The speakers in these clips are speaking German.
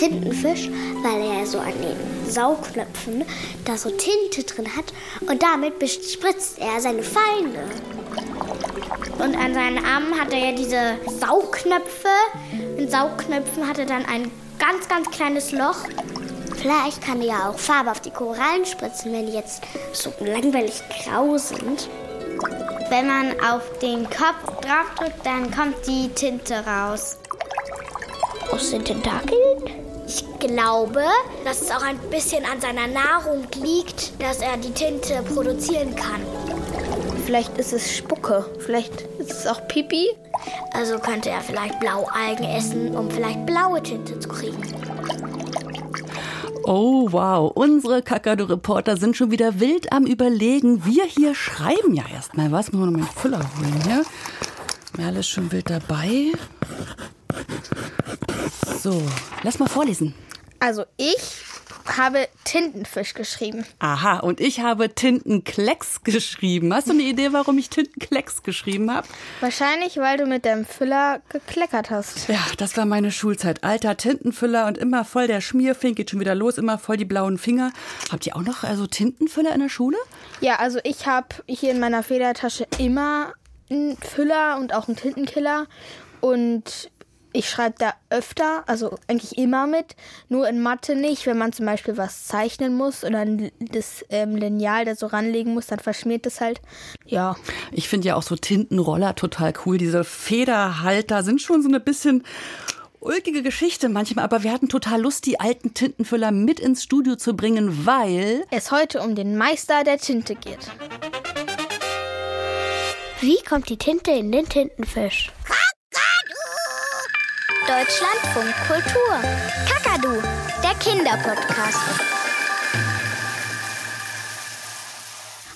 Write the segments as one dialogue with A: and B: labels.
A: Tintenfisch, weil er so an den Saugknöpfen da so Tinte drin hat und damit bespritzt er seine Feinde. Und an seinen Armen hat er ja diese Saugknöpfe. In Saugknöpfen hat er dann ein ganz, ganz kleines Loch. Vielleicht kann er ja auch Farbe auf die Korallen spritzen, wenn die jetzt so langweilig grau sind. Wenn man auf den Kopf draufdrückt, dann kommt die Tinte raus. Aus den Tentakeln? Ich glaube, dass es auch ein bisschen an seiner Nahrung liegt, dass er die Tinte produzieren kann.
B: Vielleicht ist es Spucke, vielleicht ist es auch Pipi.
A: Also könnte er vielleicht Blaualgen essen, um vielleicht blaue Tinte zu kriegen.
C: Oh wow, unsere Kakadu-Reporter sind schon wieder wild am Überlegen. Wir hier schreiben ja erstmal was. Müssen wir noch mal einen Füller holen hier. Merle ist schon wild dabei. So, lass mal vorlesen.
B: Also ich habe Tintenfisch geschrieben.
C: Aha, und ich habe Tintenklecks geschrieben. Hast du eine Idee, warum ich Tintenklecks geschrieben habe?
B: Wahrscheinlich, weil du mit deinem Füller gekleckert hast.
C: Ja, das war meine Schulzeit. Alter Tintenfüller und immer voll der Schmierfink, geht schon wieder los, immer voll die blauen Finger. Habt ihr auch noch also Tintenfüller in der Schule?
B: Ja, also ich habe hier in meiner Federtasche immer einen Füller und auch einen Tintenkiller. Und ich schreibe da öfter, also eigentlich immer mit, nur in Mathe nicht. Wenn man zum Beispiel was zeichnen muss oder das ähm, Lineal da so ranlegen muss, dann verschmiert das halt. Ja.
C: Ich finde ja auch so Tintenroller total cool. Diese Federhalter sind schon so eine bisschen ulkige Geschichte manchmal, aber wir hatten total Lust, die alten Tintenfüller mit ins Studio zu bringen, weil
B: es heute um den Meister der Tinte geht.
A: Wie kommt die Tinte in den Tintenfisch? Deutschlandfunk Kultur. Kakadu, der Kinderpodcast.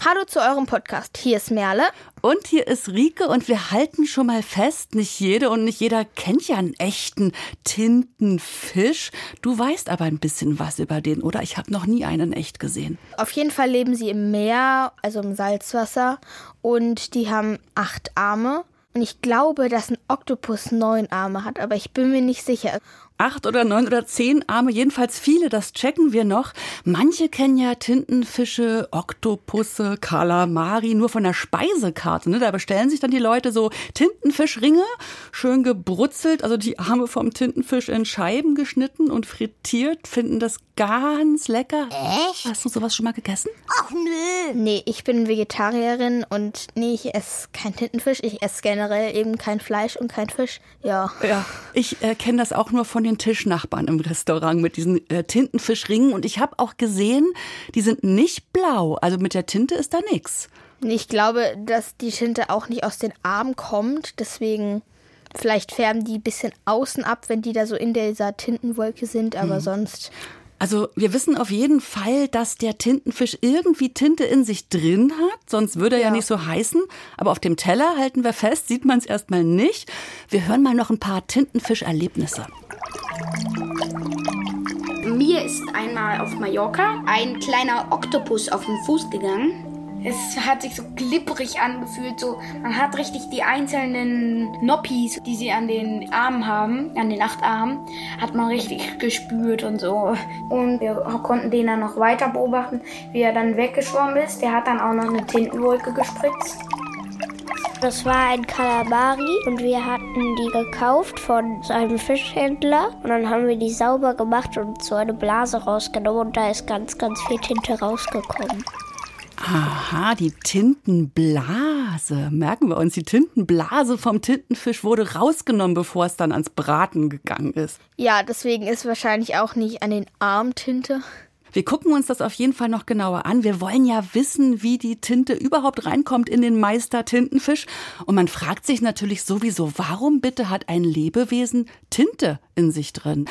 B: Hallo zu eurem Podcast. Hier ist Merle.
C: Und hier ist Rike und wir halten schon mal fest, nicht jede und nicht jeder kennt ja einen echten Tintenfisch. Du weißt aber ein bisschen was über den, oder? Ich habe noch nie einen echt gesehen.
B: Auf jeden Fall leben sie im Meer, also im Salzwasser. Und die haben acht Arme und ich glaube, dass ein Oktopus neun Arme hat, aber ich bin mir nicht sicher
C: acht oder neun oder zehn Arme, jedenfalls viele, das checken wir noch. Manche kennen ja Tintenfische, Oktopusse, Kalamari nur von der Speisekarte. Ne? Da bestellen sich dann die Leute so Tintenfischringe, schön gebrutzelt, also die Arme vom Tintenfisch in Scheiben geschnitten und frittiert, finden das ganz lecker.
A: Echt?
C: Hast du sowas schon mal gegessen?
A: Ach nö.
B: Nee, ich bin Vegetarierin und nee, ich esse kein Tintenfisch. Ich esse generell eben kein Fleisch und kein Fisch. Ja.
C: Ja, ich äh, kenne das auch nur von den Tischnachbarn im Restaurant mit diesen äh, Tintenfischringen. Und ich habe auch gesehen, die sind nicht blau. Also mit der Tinte ist da nichts.
B: Ich glaube, dass die Tinte auch nicht aus den Armen kommt. Deswegen vielleicht färben die ein bisschen außen ab, wenn die da so in dieser Tintenwolke sind. Aber mhm. sonst
C: also wir wissen auf jeden Fall, dass der Tintenfisch irgendwie Tinte in sich drin hat, sonst würde er ja. ja nicht so heißen. Aber auf dem Teller halten wir fest, sieht man es erstmal nicht. Wir hören mal noch ein paar Tintenfischerlebnisse.
D: Mir ist einmal auf Mallorca ein kleiner Oktopus auf den Fuß gegangen. Es hat sich so glibberig angefühlt, so man hat richtig die einzelnen Noppis, die sie an den Armen haben, an den acht Armen, hat man richtig gespürt und so. Und wir konnten den dann noch weiter beobachten, wie er dann weggeschwommen ist. Der hat dann auch noch eine Tintenwolke gespritzt.
A: Das war ein Kalamari und wir hatten die gekauft von einem Fischhändler und dann haben wir die sauber gemacht und so eine Blase rausgenommen und da ist ganz, ganz viel Tinte rausgekommen.
C: Aha, die Tintenblase. Merken wir uns, die Tintenblase vom Tintenfisch wurde rausgenommen, bevor es dann ans Braten gegangen ist.
B: Ja, deswegen ist wahrscheinlich auch nicht an den Arm Tinte.
C: Wir gucken uns das auf jeden Fall noch genauer an. Wir wollen ja wissen, wie die Tinte überhaupt reinkommt in den Meister Tintenfisch. Und man fragt sich natürlich sowieso, warum bitte hat ein Lebewesen Tinte in sich drin?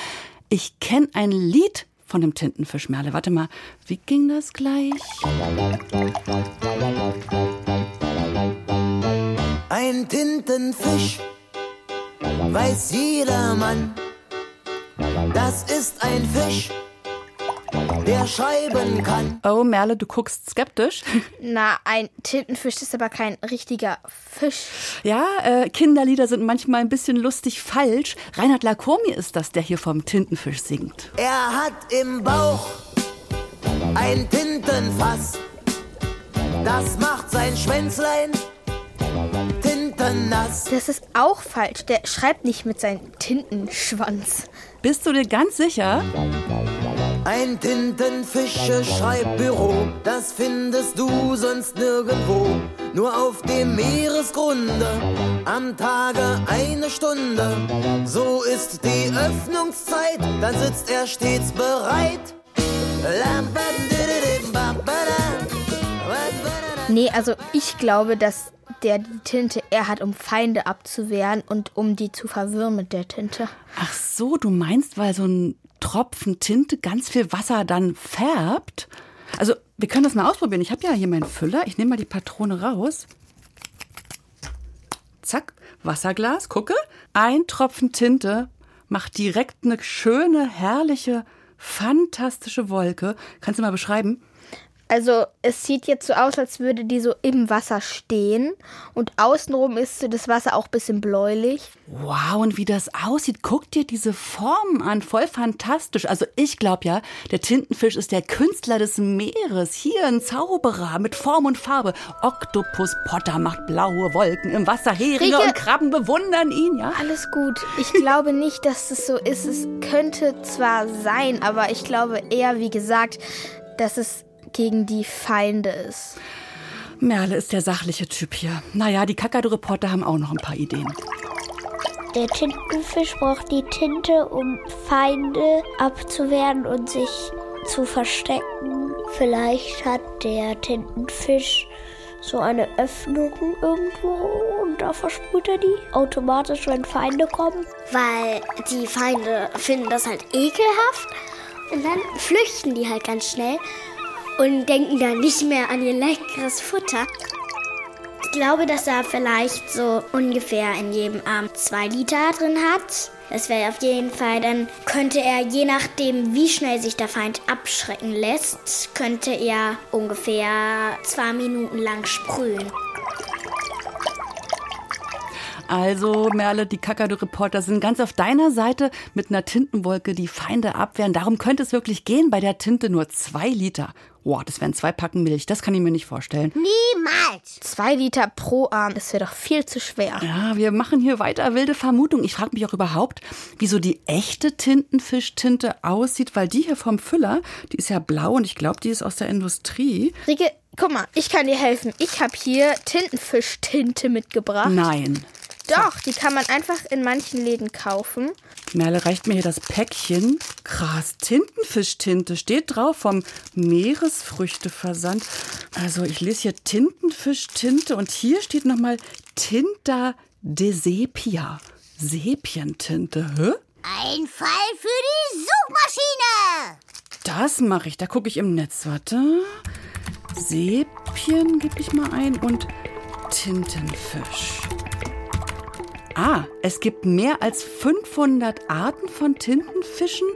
C: Ich kenne ein Lied von dem Tintenfisch Merle. Warte mal, wie ging das gleich?
E: Ein Tintenfisch, weiß jeder Mann, das ist ein Fisch der schreiben kann.
C: Oh, Merle, du guckst skeptisch.
B: Na, ein Tintenfisch ist aber kein richtiger Fisch.
C: Ja, äh, Kinderlieder sind manchmal ein bisschen lustig falsch. Reinhard Lacomi ist das, der hier vom Tintenfisch singt.
E: Er hat im Bauch ein Tintenfass. Das macht sein Schwänzlein tintennass.
B: Das ist auch falsch. Der schreibt nicht mit seinem Tintenschwanz.
C: Bist du dir ganz sicher?
E: Ein Tintenfische-Schreibbüro, das findest du sonst nirgendwo. Nur auf dem Meeresgrunde, am Tage eine Stunde. So ist die Öffnungszeit, dann sitzt er stets bereit.
B: Nee, also ich glaube, dass der die Tinte eher hat, um Feinde abzuwehren und um die zu verwirren mit der Tinte.
C: Ach so, du meinst, weil so ein Tropfen Tinte ganz viel Wasser dann färbt? Also, wir können das mal ausprobieren. Ich habe ja hier meinen Füller. Ich nehme mal die Patrone raus. Zack, Wasserglas, gucke. Ein Tropfen Tinte macht direkt eine schöne, herrliche, fantastische Wolke. Kannst du mal beschreiben?
B: Also es sieht jetzt so aus, als würde die so im Wasser stehen und außenrum ist so das Wasser auch ein bisschen bläulich.
C: Wow, und wie das aussieht, guck dir diese Formen an, voll fantastisch. Also ich glaube ja, der Tintenfisch ist der Künstler des Meeres. Hier ein Zauberer mit Form und Farbe. Oktopus Potter macht blaue Wolken im Wasser. Heringe
B: Rieke.
C: und Krabben bewundern ihn, ja?
B: Alles gut. Ich glaube nicht, dass es so ist. Es könnte zwar sein, aber ich glaube eher, wie gesagt, dass es gegen die Feinde ist.
C: Merle ist der sachliche Typ hier. Naja, die Kakadu-Reporter haben auch noch ein paar Ideen.
A: Der Tintenfisch braucht die Tinte, um Feinde abzuwehren und sich zu verstecken. Vielleicht hat der Tintenfisch so eine Öffnung irgendwo und da versprüht er die automatisch, wenn Feinde kommen. Weil die Feinde finden das halt ekelhaft und dann flüchten die halt ganz schnell und denken dann nicht mehr an ihr leckeres Futter. Ich glaube, dass er vielleicht so ungefähr in jedem Arm zwei Liter drin hat. Das wäre auf jeden Fall, dann könnte er, je nachdem, wie schnell sich der Feind abschrecken lässt, könnte er ungefähr zwei Minuten lang sprühen.
C: Also, Merle, die Kakadu-Reporter sind ganz auf deiner Seite mit einer Tintenwolke die Feinde abwehren. Darum könnte es wirklich gehen. Bei der Tinte nur zwei Liter. Wow, das wären zwei Packen Milch. Das kann ich mir nicht vorstellen.
A: Niemals!
B: Zwei Liter pro Arm, das wäre doch viel zu schwer.
C: Ja, wir machen hier weiter wilde Vermutungen. Ich frage mich auch überhaupt, wieso die echte Tintenfischtinte aussieht, weil die hier vom Füller, die ist ja blau und ich glaube, die ist aus der Industrie.
B: Rieke, guck mal, ich kann dir helfen. Ich habe hier Tintenfischtinte mitgebracht.
C: Nein.
B: Doch, die kann man einfach in manchen Läden kaufen.
C: Merle reicht mir hier das Päckchen. Krass, Tintenfischtinte steht drauf vom Meeresfrüchteversand. Also ich lese hier Tintenfischtinte und hier steht nochmal Tinta de Sepia. Sepientinte, hä?
A: Ein Fall für die Suchmaschine!
C: Das mache ich. Da gucke ich im Netz. Warte. Sepien gebe ich mal ein und Tintenfisch. Ah, es gibt mehr als 500 Arten von Tintenfischen.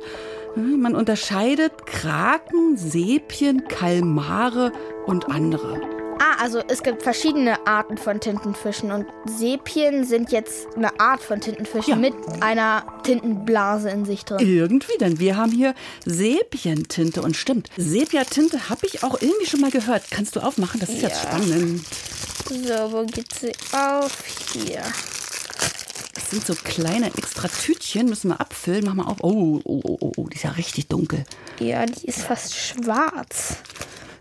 C: Hm, Man unterscheidet Kraken, Sepien, Kalmare und andere.
B: Ah, also es gibt verschiedene Arten von Tintenfischen und Sepien sind jetzt eine Art von Tintenfischen
C: Ja.
B: mit einer Tintenblase in sich drin.
C: Irgendwie, denn wir haben hier Sepientinte und stimmt, Sepiatinte habe ich auch irgendwie schon mal gehört. Kannst du aufmachen? Das ist jetzt spannend.
B: So, wo geht sie auf? Hier.
C: Das sind so kleine extra Tütchen, müssen wir abfüllen. Mach mal auf. Oh, oh, oh, oh, oh, die ist ja richtig dunkel.
B: Ja, die ist fast schwarz.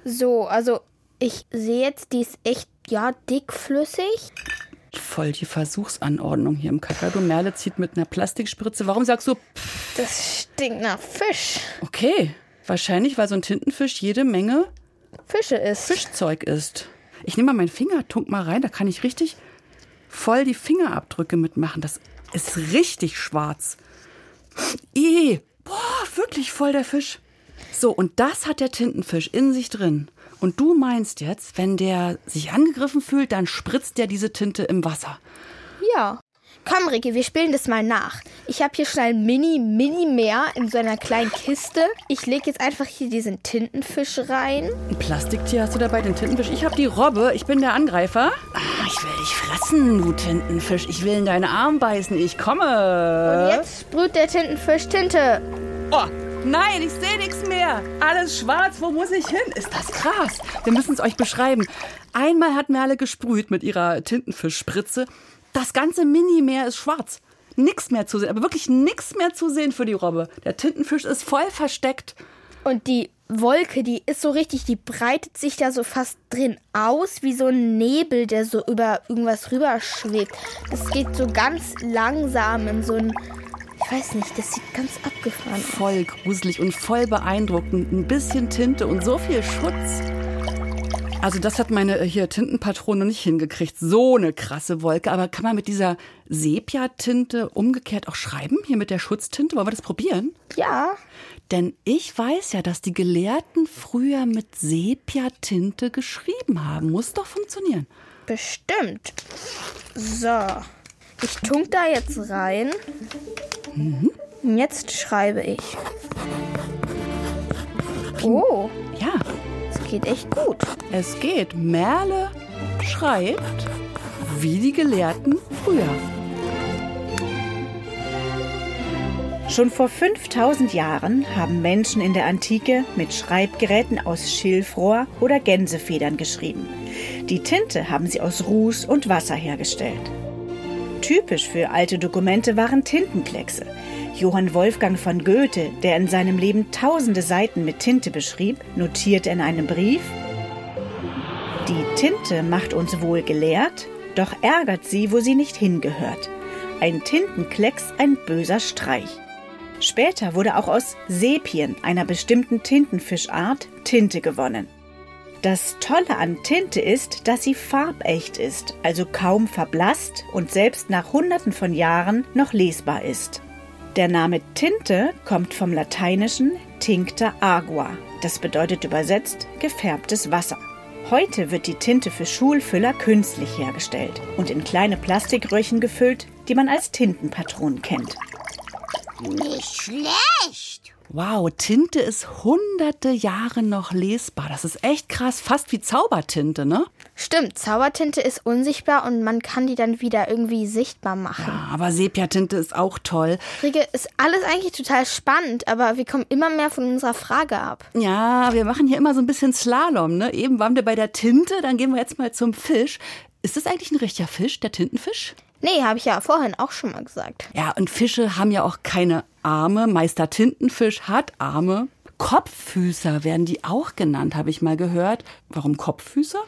B: So, also ich sehe jetzt, die ist echt, ja, dickflüssig.
C: Voll die Versuchsanordnung hier im Kakadu. Merle zieht mit einer Plastikspritze. Warum sagst du, pff,
B: Das stinkt nach Fisch.
C: okay? Wahrscheinlich, weil so ein Tintenfisch jede Menge
B: Fische ist.
C: Fischzeug ist. Ich nehme mal meinen Finger, tunk mal rein, da kann ich richtig voll die Fingerabdrücke mitmachen. Das ist richtig schwarz. Ih, boah, wirklich voll der Fisch. So, und das hat der Tintenfisch in sich drin. Und du meinst jetzt, wenn der sich angegriffen fühlt, dann spritzt der diese Tinte im Wasser.
B: Ja. Komm, Ricky, wir spielen das mal nach. Ich habe hier schon ein Mini-Mini-Meer in so einer kleinen Kiste. Ich lege jetzt einfach hier diesen Tintenfisch rein.
C: Ein Plastiktier hast du dabei, den Tintenfisch. Ich habe die Robbe, ich bin der Angreifer. Ah, ich will dich fressen, du Tintenfisch. Ich will in deine Arm beißen. Ich komme.
B: Und jetzt sprüht der Tintenfisch Tinte.
C: Oh, nein, ich sehe nichts mehr. Alles schwarz, wo muss ich hin? Ist das krass. Wir müssen es euch beschreiben. Einmal hat Merle gesprüht mit ihrer Tintenfischspritze. Das ganze Minimeer ist schwarz. Nix mehr zu sehen, aber wirklich nichts mehr zu sehen für die Robbe. Der Tintenfisch ist voll versteckt.
B: Und die Wolke, die ist so richtig, die breitet sich da so fast drin aus, wie so ein Nebel, der so über irgendwas rüberschwebt. Das geht so ganz langsam in so ein, ich weiß nicht, das sieht ganz abgefahren aus.
C: Voll gruselig und voll beeindruckend. Ein bisschen Tinte und so viel Schutz. Also das hat meine äh, hier Tintenpatrone nicht hingekriegt. So eine krasse Wolke. Aber kann man mit dieser Sepia-Tinte umgekehrt auch schreiben? Hier mit der Schutztinte? Wollen wir das probieren?
B: Ja.
C: Denn ich weiß ja, dass die Gelehrten früher mit Sepia-Tinte geschrieben haben. Muss doch funktionieren.
B: Bestimmt. So. Ich tunk da jetzt rein. Mhm. Jetzt schreibe ich. Oh.
C: Ja.
B: Es geht echt gut.
C: Es geht. Merle schreibt wie die Gelehrten früher.
F: Schon vor 5000 Jahren haben Menschen in der Antike mit Schreibgeräten aus Schilfrohr oder Gänsefedern geschrieben. Die Tinte haben sie aus Ruß und Wasser hergestellt. Typisch für alte Dokumente waren Tintenkleckse. Johann Wolfgang von Goethe, der in seinem Leben tausende Seiten mit Tinte beschrieb, notierte in einem Brief, die Tinte macht uns wohl gelehrt, doch ärgert sie, wo sie nicht hingehört. Ein Tintenklecks, ein böser Streich. Später wurde auch aus Sepien, einer bestimmten Tintenfischart, Tinte gewonnen. Das Tolle an Tinte ist, dass sie farbecht ist, also kaum verblasst und selbst nach Hunderten von Jahren noch lesbar ist. Der Name Tinte kommt vom lateinischen Tincta agua. Das bedeutet übersetzt gefärbtes Wasser. Heute wird die Tinte für Schulfüller künstlich hergestellt und in kleine Plastikröhrchen gefüllt, die man als Tintenpatronen kennt.
G: Nicht schlecht.
C: Wow, Tinte ist hunderte Jahre noch lesbar. Das ist echt krass, fast wie Zaubertinte, ne?
B: Stimmt, Zaubertinte ist unsichtbar und man kann die dann wieder irgendwie sichtbar machen.
C: Ja, aber Sepiatinte ist auch toll.
B: Rike, ist alles eigentlich total spannend, aber wir kommen immer mehr von unserer Frage ab.
C: Ja, wir machen hier immer so ein bisschen Slalom, ne? Eben waren wir bei der Tinte, dann gehen wir jetzt mal zum Fisch. Ist das eigentlich ein richtiger Fisch, der Tintenfisch?
B: Nee, habe ich ja vorhin auch schon mal gesagt.
C: Ja, und Fische haben ja auch keine Arme. Meister Tintenfisch hat Arme. Kopffüßer werden die auch genannt, habe ich mal gehört. Warum Kopffüßer?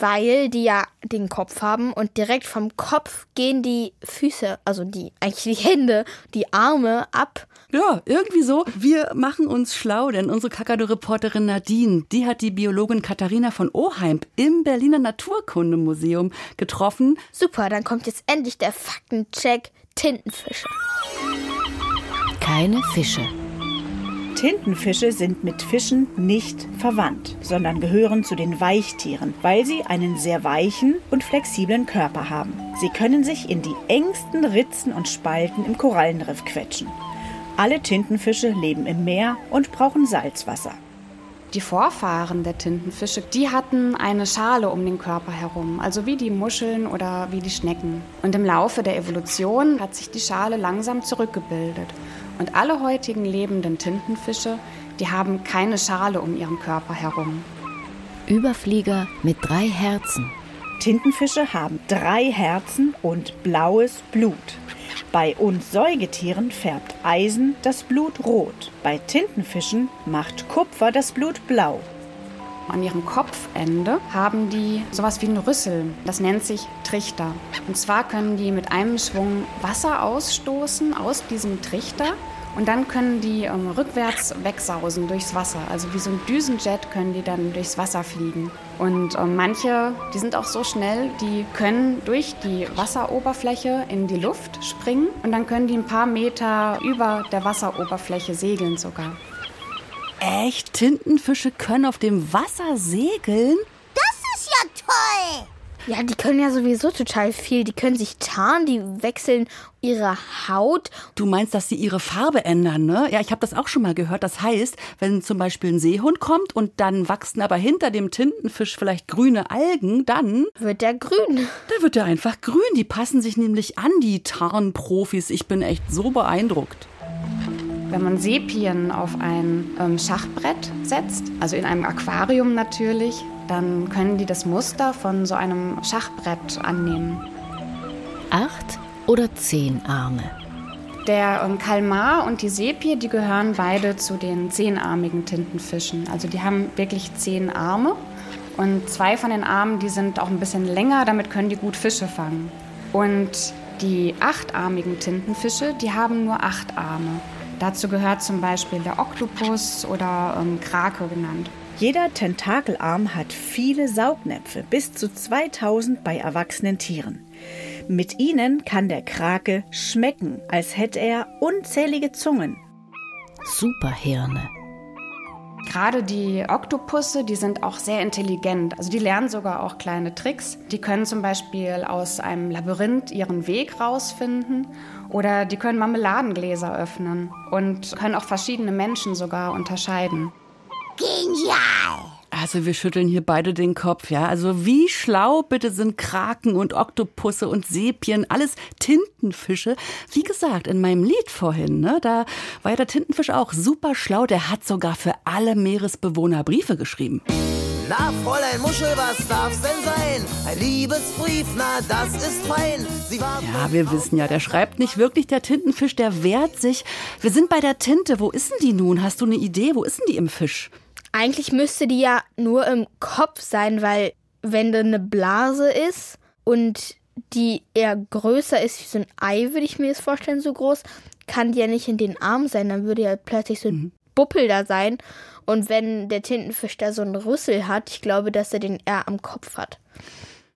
B: Weil die ja den Kopf haben und direkt vom Kopf gehen die Füße, also die eigentlich die Hände, die Arme ab.
C: Ja, irgendwie so. Wir machen uns schlau, denn unsere Kakadu-Reporterin Nadine, die hat die Biologin Katharina von Oheimb im Berliner Naturkundemuseum getroffen.
B: Super, dann kommt jetzt endlich der Faktencheck Tintenfische.
H: Keine Fische.
F: Tintenfische sind mit Fischen nicht verwandt, sondern gehören zu den Weichtieren, weil sie einen sehr weichen und flexiblen Körper haben. Sie können sich in die engsten Ritzen und Spalten im Korallenriff quetschen. Alle Tintenfische leben im Meer und brauchen Salzwasser.
I: Die Vorfahren der Tintenfische, die hatten eine Schale um den Körper herum, also wie die Muscheln oder wie die Schnecken. Und im Laufe der Evolution hat sich die Schale langsam zurückgebildet. Und alle heutigen lebenden Tintenfische, die haben keine Schale um ihren Körper herum.
H: Überflieger mit drei Herzen.
F: Tintenfische haben drei Herzen und blaues Blut. Bei uns Säugetieren färbt Eisen das Blut rot. Bei Tintenfischen macht Kupfer das Blut blau.
I: An ihrem Kopfende haben die sowas wie ein Rüssel. Das nennt sich Trichter. Und zwar können die mit einem Schwung Wasser ausstoßen aus diesem Trichter und dann können die ähm, rückwärts wegsausen durchs Wasser. Also wie so ein Düsenjet können die dann durchs Wasser fliegen. Und ähm, manche, die sind auch so schnell, die können durch die Wasseroberfläche in die Luft springen und dann können die ein paar Meter über der Wasseroberfläche segeln sogar.
C: Echt? Tintenfische können auf dem Wasser segeln?
G: Das ist ja toll.
B: Ja, die können ja sowieso total viel. Die können sich tarnen, die wechseln ihre Haut.
C: Du meinst, dass sie ihre Farbe ändern, ne? Ja, ich habe das auch schon mal gehört. Das heißt, wenn zum Beispiel ein Seehund kommt und dann wachsen aber hinter dem Tintenfisch vielleicht grüne Algen, dann
B: wird der grün.
C: Da wird er einfach grün. Die passen sich nämlich an, die Tarnprofis. Ich bin echt so beeindruckt.
I: Wenn man Sepien auf ein ähm, Schachbrett setzt, also in einem Aquarium natürlich, dann können die das Muster von so einem Schachbrett annehmen.
H: Acht oder zehn Arme.
I: Der ähm, Kalmar und die Sepie, die gehören beide zu den zehnarmigen Tintenfischen. Also die haben wirklich zehn Arme und zwei von den Armen, die sind auch ein bisschen länger, damit können die gut Fische fangen. Und die achtarmigen Tintenfische, die haben nur acht Arme. Dazu gehört zum Beispiel der Oktopus oder ähm, Krake genannt.
F: Jeder Tentakelarm hat viele Saugnäpfe, bis zu 2000 bei erwachsenen Tieren. Mit ihnen kann der Krake schmecken, als hätte er unzählige Zungen.
H: Superhirne.
I: Gerade die Oktopusse, die sind auch sehr intelligent. Also die lernen sogar auch kleine Tricks. Die können zum Beispiel aus einem Labyrinth ihren Weg rausfinden oder die können Marmeladengläser öffnen und können auch verschiedene Menschen sogar unterscheiden.
C: Genial! Also wir schütteln hier beide den Kopf, ja. Also wie schlau bitte sind Kraken und Oktopusse und Sepien, alles Tintenfische. Wie gesagt, in meinem Lied vorhin, ne, da war ja der Tintenfisch auch super schlau. Der hat sogar für alle Meeresbewohner Briefe geschrieben.
E: Na, Fräulein Muschel, was darf's denn sein? Ein Liebesbrief, na, das ist fein.
C: ja, wir wissen ja, der schreibt nicht wirklich, der Tintenfisch, der wehrt sich. Wir sind bei der Tinte. Wo ist denn die nun? Hast du eine Idee? Wo ist denn die im Fisch?
B: Eigentlich müsste die ja nur im Kopf sein, weil wenn da eine Blase ist und die eher größer ist wie so ein Ei, würde ich mir das vorstellen, so groß, kann die ja nicht in den Arm sein. Dann würde ja plötzlich so ein mhm. Buppel da sein. Und wenn der Tintenfisch da so einen Rüssel hat, ich glaube, dass er den eher am Kopf hat.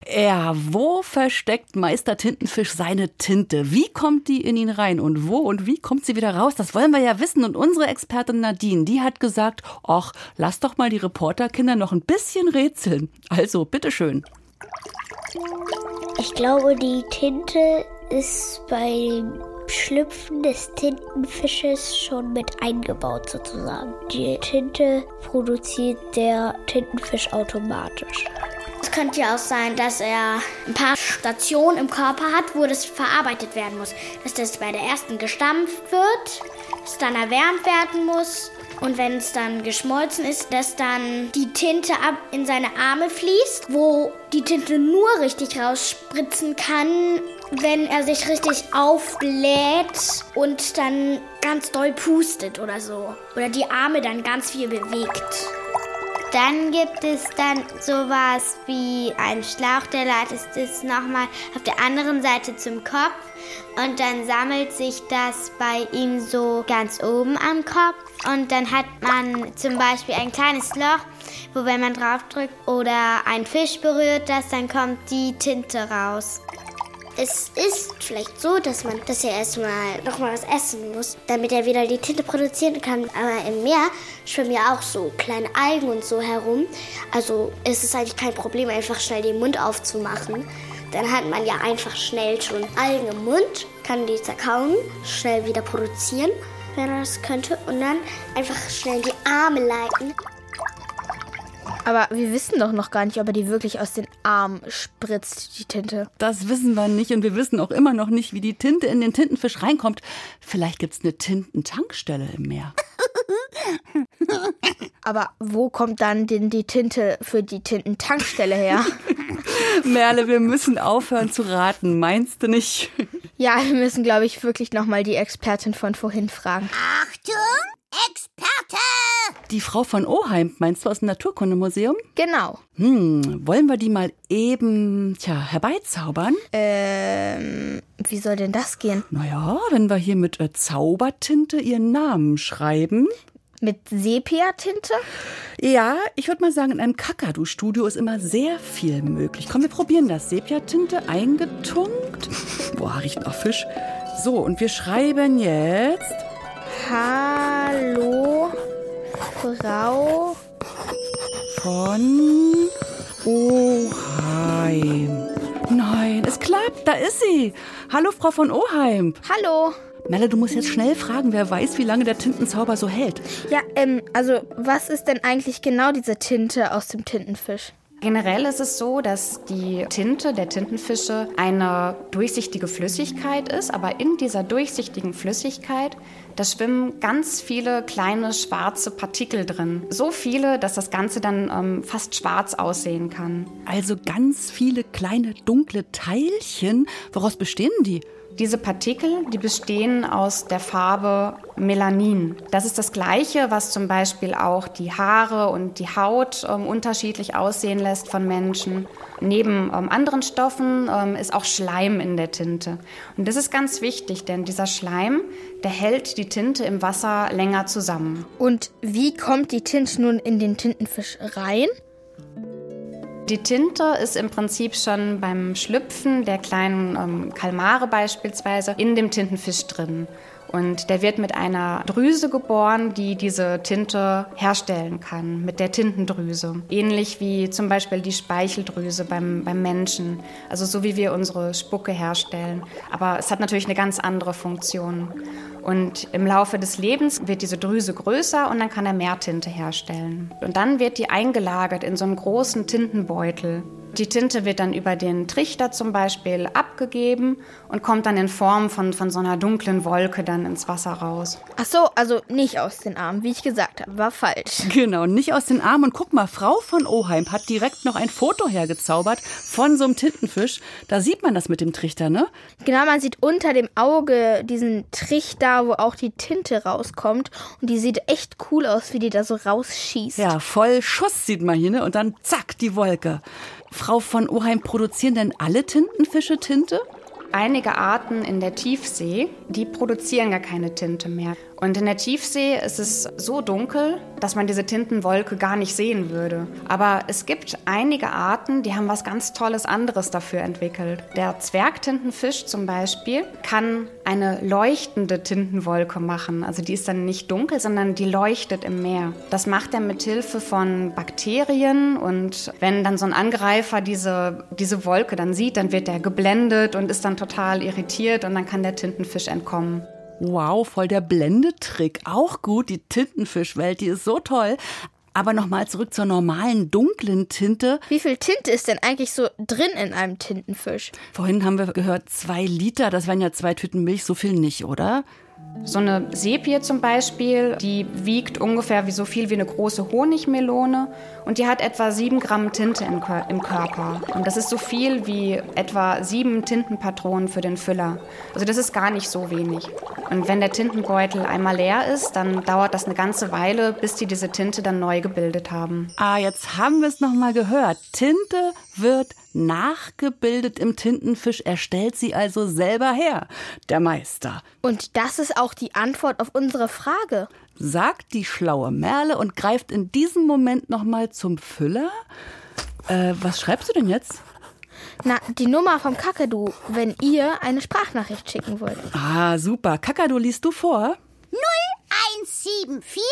C: Ja, wo versteckt Meister Tintenfisch seine Tinte? Wie kommt die in ihn rein und wo und wie kommt sie wieder raus? Das wollen wir ja wissen. Und unsere Expertin Nadine, die hat gesagt, ach, lass doch mal die Reporterkinder noch ein bisschen rätseln. Also, bitteschön.
A: Ich glaube, die Tinte ist beim Schlüpfen des Tintenfisches schon mit eingebaut sozusagen. Die Tinte produziert der Tintenfisch automatisch. Es könnte ja auch sein, dass er ein paar Stationen im Körper hat, wo das verarbeitet werden muss. Dass das bei der ersten gestampft wird, es dann erwärmt werden muss und wenn es dann geschmolzen ist, dass dann die Tinte ab in seine Arme fließt, wo die Tinte nur richtig rausspritzen kann, wenn er sich richtig aufbläht und dann ganz doll pustet oder so. Oder die Arme dann ganz viel bewegt. Dann gibt es dann sowas wie einen Schlauch, der leitet es nochmal auf der anderen Seite zum Kopf und dann sammelt sich das bei ihm so ganz oben am Kopf und dann hat man zum Beispiel ein kleines Loch, wo wenn man draufdrückt oder ein Fisch berührt das, dann kommt die Tinte raus. Es ist vielleicht so, dass man das ja erstmal nochmal was essen muss, damit er wieder die Tinte produzieren kann. Aber im Meer schwimmen ja auch so kleine Algen und so herum. Also ist es eigentlich kein Problem, einfach schnell den Mund aufzumachen. Dann hat man ja einfach schnell schon Algen im Mund, kann die zerkauen, schnell wieder produzieren, wenn er das könnte. Und dann einfach schnell die Arme leiten.
B: Aber wir wissen doch noch gar nicht, ob er die wirklich aus den Armen spritzt, die Tinte.
C: Das wissen wir nicht und wir wissen auch immer noch nicht, wie die Tinte in den Tintenfisch reinkommt. Vielleicht gibt es eine Tintentankstelle im Meer.
B: Aber wo kommt dann denn die Tinte für die Tintentankstelle her?
C: Merle, wir müssen aufhören zu raten, meinst du nicht?
B: Ja, wir müssen, glaube ich, wirklich nochmal die Expertin von vorhin fragen.
A: Achtung, Experte!
C: Die Frau von Oheim, meinst du aus dem Naturkundemuseum?
B: Genau.
C: Hm, wollen wir die mal eben, tja, herbeizaubern?
B: Ähm, wie soll denn das gehen?
C: Naja, wenn wir hier mit äh, Zaubertinte ihren Namen schreiben.
B: Mit Sepia-Tinte?
C: Ja, ich würde mal sagen, in einem Kakadu-Studio ist immer sehr viel möglich. Komm, wir probieren das. Sepia-Tinte eingetunkt. Boah, riecht nach Fisch. So, und wir schreiben jetzt.
B: Hallo, Frau
C: von Oheim. Nein, es klappt, da ist sie. Hallo, Frau von Oheim.
B: Hallo.
C: Melle, du musst jetzt schnell fragen, wer weiß, wie lange der Tintenzauber so hält.
B: Ja, ähm, also was ist denn eigentlich genau diese Tinte aus dem Tintenfisch?
I: Generell ist es so, dass die Tinte der Tintenfische eine durchsichtige Flüssigkeit ist, aber in dieser durchsichtigen Flüssigkeit, da schwimmen ganz viele kleine schwarze Partikel drin. So viele, dass das Ganze dann ähm, fast schwarz aussehen kann.
C: Also ganz viele kleine dunkle Teilchen. Woraus bestehen die?
I: Diese Partikel, die bestehen aus der Farbe Melanin. Das ist das Gleiche, was zum Beispiel auch die Haare und die Haut ähm, unterschiedlich aussehen lässt von Menschen. Neben ähm, anderen Stoffen ähm, ist auch Schleim in der Tinte. Und das ist ganz wichtig, denn dieser Schleim, der hält die Tinte im Wasser länger zusammen.
B: Und wie kommt die Tinte nun in den Tintenfisch rein?
I: Die Tinte ist im Prinzip schon beim Schlüpfen der kleinen ähm, Kalmare beispielsweise in dem Tintenfisch drin. Und der wird mit einer Drüse geboren, die diese Tinte herstellen kann, mit der Tintendrüse. Ähnlich wie zum Beispiel die Speicheldrüse beim, beim Menschen. Also so wie wir unsere Spucke herstellen. Aber es hat natürlich eine ganz andere Funktion. Und im Laufe des Lebens wird diese Drüse größer und dann kann er mehr Tinte herstellen. Und dann wird die eingelagert in so einen großen Tintenbeutel. Die Tinte wird dann über den Trichter zum Beispiel abgegeben und kommt dann in Form von, von so einer dunklen Wolke dann ins Wasser raus.
B: Ach so, also nicht aus den Armen, wie ich gesagt habe, war falsch.
C: Genau, nicht aus den Armen. Und guck mal, Frau von Oheim hat direkt noch ein Foto hergezaubert von so einem Tintenfisch. Da sieht man das mit dem Trichter, ne?
B: Genau, man sieht unter dem Auge diesen Trichter, wo auch die Tinte rauskommt. Und die sieht echt cool aus, wie die da so rausschießt.
C: Ja, voll Schuss sieht man hier, ne? Und dann zack, die Wolke. Frau von Oheim, produzieren denn alle Tintenfische Tinte?
I: Einige Arten in der Tiefsee, die produzieren gar keine Tinte mehr. Und in der Tiefsee ist es so dunkel, dass man diese Tintenwolke gar nicht sehen würde. Aber es gibt einige Arten, die haben was ganz Tolles anderes dafür entwickelt. Der Zwergtintenfisch zum Beispiel kann eine leuchtende Tintenwolke machen. Also die ist dann nicht dunkel, sondern die leuchtet im Meer. Das macht er mit Hilfe von Bakterien und wenn dann so ein Angreifer diese, diese Wolke dann sieht, dann wird er geblendet und ist dann total irritiert und dann kann der Tintenfisch entkommen.
C: Wow, voll der Blendetrick. Auch gut, die Tintenfischwelt, die ist so toll. Aber nochmal zurück zur normalen dunklen Tinte.
B: Wie viel Tinte ist denn eigentlich so drin in einem Tintenfisch?
C: Vorhin haben wir gehört, zwei Liter, das wären ja zwei Tüten Milch, so viel nicht, oder?
I: So eine Sepie zum Beispiel, die wiegt ungefähr wie so viel wie eine große Honigmelone und die hat etwa sieben Gramm Tinte im, im Körper. Und das ist so viel wie etwa sieben Tintenpatronen für den Füller. Also das ist gar nicht so wenig. Und wenn der Tintenbeutel einmal leer ist, dann dauert das eine ganze Weile, bis die diese Tinte dann neu gebildet haben.
C: Ah, jetzt haben wir es nochmal gehört. Tinte wird nachgebildet im Tintenfisch. Er stellt sie also selber her, der Meister.
B: Und das ist auch die Antwort auf unsere Frage.
C: Sagt die schlaue Merle und greift in diesem Moment nochmal zum Füller. Äh, was schreibst du denn jetzt?
B: Na, die Nummer vom Kakadu, wenn ihr eine Sprachnachricht schicken wollt.
C: Ah, super. Kakadu, liest du vor?
G: 0174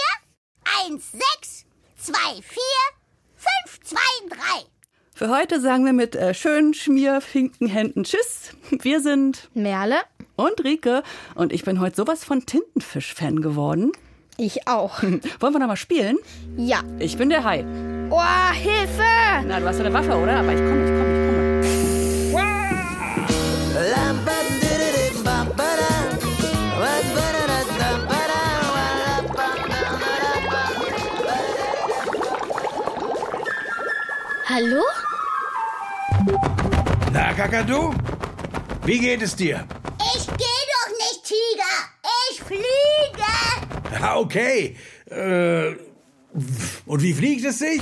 G: 16 24 523.
C: Für heute sagen wir mit äh, schönen schmierfinken Händen Tschüss. Wir sind
B: Merle
C: und Rike und ich bin heute sowas von Tintenfisch-Fan geworden.
B: Ich auch.
C: Wollen wir noch mal spielen?
B: Ja.
C: Ich bin der Hai.
B: Oh, Hilfe!
C: Na, du hast ja eine Waffe, oder? Aber ich komme, ich komme, ich komme.
A: Hallo?
J: Na, Kakadu? Wie geht es dir?
G: Ich geh doch nicht, Tiger. Ich fliege.
J: Ah, Okay. Äh, und wie fliegt es sich?